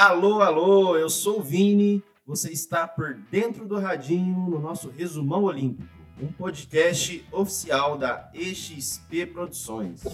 Alô, alô, eu sou o Vini. Você está por dentro do radinho no nosso Resumão Olímpico, um podcast oficial da EXP Produções.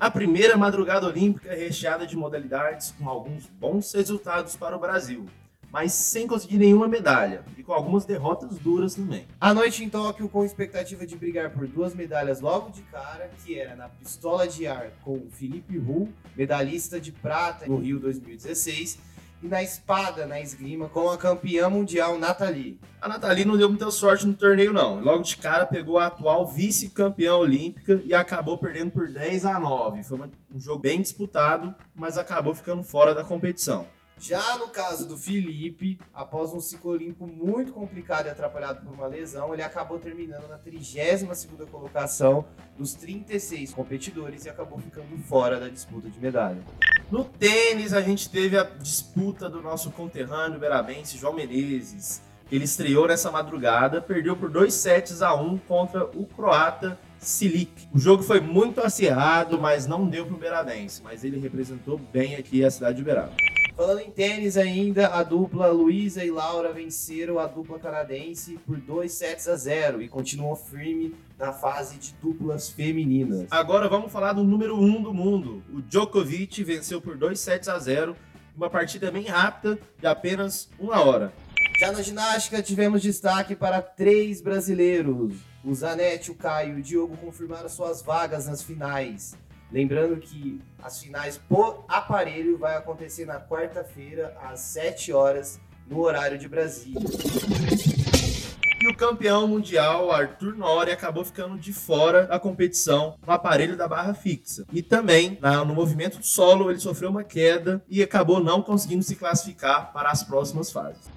A primeira madrugada olímpica recheada de modalidades com alguns bons resultados para o Brasil, mas sem conseguir nenhuma medalha e com algumas derrotas duras também. A noite em Tóquio com expectativa de brigar por duas medalhas logo de cara, que era na pistola de ar com o Felipe Hu, medalhista de prata no Rio 2016, e na espada, na esgrima, com a campeã mundial Nathalie. A Nathalie não deu muita sorte no torneio, não. Logo de cara pegou a atual vice-campeã olímpica e acabou perdendo por 10 a 9. Foi um jogo bem disputado, mas acabou ficando fora da competição. Já no caso do Felipe, após um ciclo olímpico muito complicado e atrapalhado por uma lesão, ele acabou terminando na 32ª colocação dos 36 competidores e acabou ficando fora da disputa de medalha. No tênis, a gente teve a disputa do nosso conterrâneo berabense João Menezes. Ele estreou nessa madrugada, perdeu por 2 sets a 1 contra o croata Silic. O jogo foi muito acirrado, mas não deu para o Berabense, mas ele representou bem aqui a cidade de Uberaba. Falando em tênis ainda, a dupla Luísa e Laura venceram a dupla canadense por 2 sets a 0 e continuam firme na fase de duplas femininas. Agora vamos falar do número 1 um do mundo. O Djokovic venceu por 2 sets a 0, uma partida bem rápida de apenas uma hora. Já na ginástica tivemos destaque para três brasileiros. O Zanetti, o Caio e o Diogo confirmaram suas vagas nas finais. Lembrando que as finais por aparelho vai acontecer na quarta-feira, às 7 horas, no horário de Brasília. E o campeão mundial, Arthur Nori, acabou ficando de fora da competição no aparelho da barra fixa. E também, no movimento solo, ele sofreu uma queda e acabou não conseguindo se classificar para as próximas fases.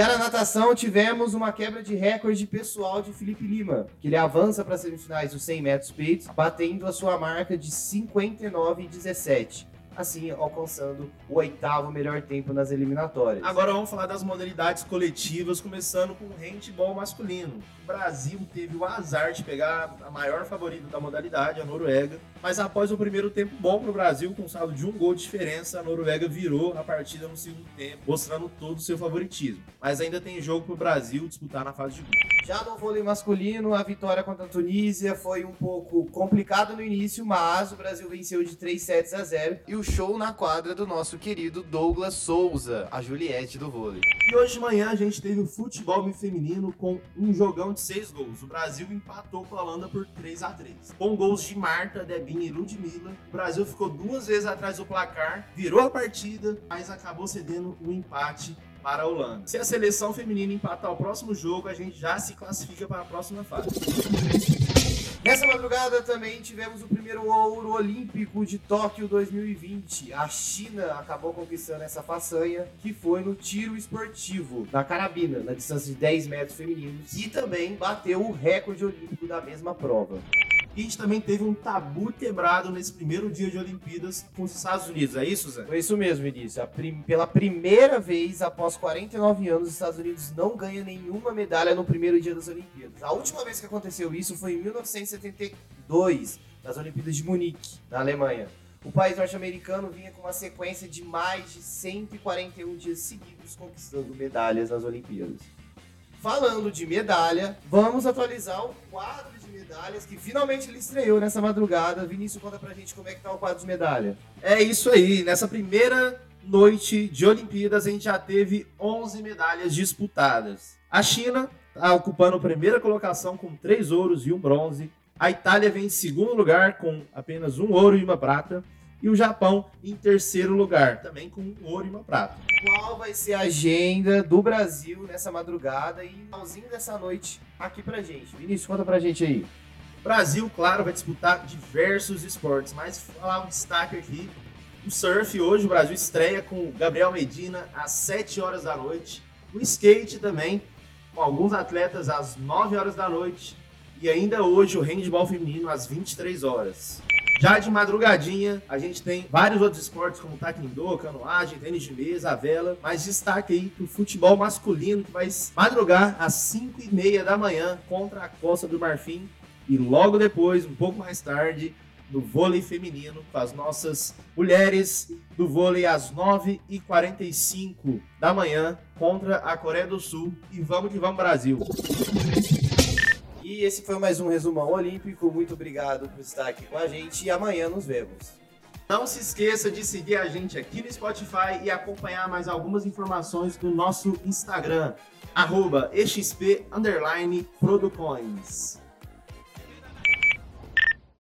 Já na natação, tivemos uma quebra de recorde pessoal de Felipe Lima, que ele avança para as semifinais dos 100 metros peitos, batendo a sua marca de 59,17 assim alcançando o oitavo melhor tempo nas eliminatórias. Agora vamos falar das modalidades coletivas, começando com o handball masculino. O Brasil teve o azar de pegar a maior favorita da modalidade, a Noruega, mas após o primeiro tempo bom para o Brasil, com um saldo de um gol de diferença, a Noruega virou a partida no segundo tempo, mostrando todo o seu favoritismo. Mas ainda tem jogo para o Brasil disputar na fase de grupo. Já no vôlei masculino, a vitória contra a Tunísia foi um pouco complicado no início, mas o Brasil venceu de 3 sets a 0 e o show na quadra do nosso querido Douglas Souza, a Juliette do vôlei. E hoje de manhã a gente teve o futebol feminino com um jogão de 6 gols. O Brasil empatou com a Holanda por 3 a 3 Com gols de Marta, Debinha e Ludmilla, o Brasil ficou duas vezes atrás do placar, virou a partida, mas acabou cedendo o um empate para a Holanda. Se a seleção feminina empatar o próximo jogo, a gente já se classifica para a próxima fase. Nessa madrugada também tivemos o primeiro ouro olímpico de Tóquio 2020. A China acabou conquistando essa façanha, que foi no tiro esportivo, na carabina, na distância de 10 metros femininos, e também bateu o recorde olímpico da mesma prova. E a gente também teve um tabu quebrado nesse primeiro dia de Olimpíadas com os Estados Unidos, é isso, Zé? Foi isso mesmo, Vinícius. Prim... Pela primeira vez, após 49 anos, os Estados Unidos não ganham nenhuma medalha no primeiro dia das Olimpíadas. A última vez que aconteceu isso foi em 1972, nas Olimpíadas de Munique, na Alemanha. O país norte-americano vinha com uma sequência de mais de 141 dias seguidos conquistando medalhas nas Olimpíadas. Falando de medalha, vamos atualizar o quadro de medalhas que finalmente ele estreou nessa madrugada. Vinícius, conta pra gente como é que tá o quadro de medalha. É isso aí, nessa primeira noite de Olimpíadas a gente já teve 11 medalhas disputadas. A China está ocupando a primeira colocação com três ouros e um bronze. A Itália vem em segundo lugar com apenas um ouro e uma prata e o Japão em terceiro lugar, também com um ouro e uma prata. Qual vai ser a agenda do Brasil nessa madrugada e finalzinho dessa noite aqui pra gente? Vinícius, conta pra gente aí. Brasil, claro, vai disputar diversos esportes, mas falar um destaque aqui. O surf, hoje o Brasil estreia com o Gabriel Medina às 7 horas da noite. O skate também, com alguns atletas às 9 horas da noite. E ainda hoje o handball feminino às 23 horas. Já de madrugadinha, a gente tem vários outros esportes como taekwondo, canoagem, tênis de mesa, a vela, mas destaque aí pro futebol masculino que vai madrugar às 5 e meia da manhã contra a Costa do Marfim e logo depois, um pouco mais tarde, do vôlei feminino com as nossas mulheres do vôlei às 9h45 da manhã contra a Coreia do Sul. E vamos que vamos, Brasil! E esse foi mais um resumão olímpico. Muito obrigado por estar aqui com a gente e amanhã nos vemos. Não se esqueça de seguir a gente aqui no Spotify e acompanhar mais algumas informações do nosso Instagram, arroba.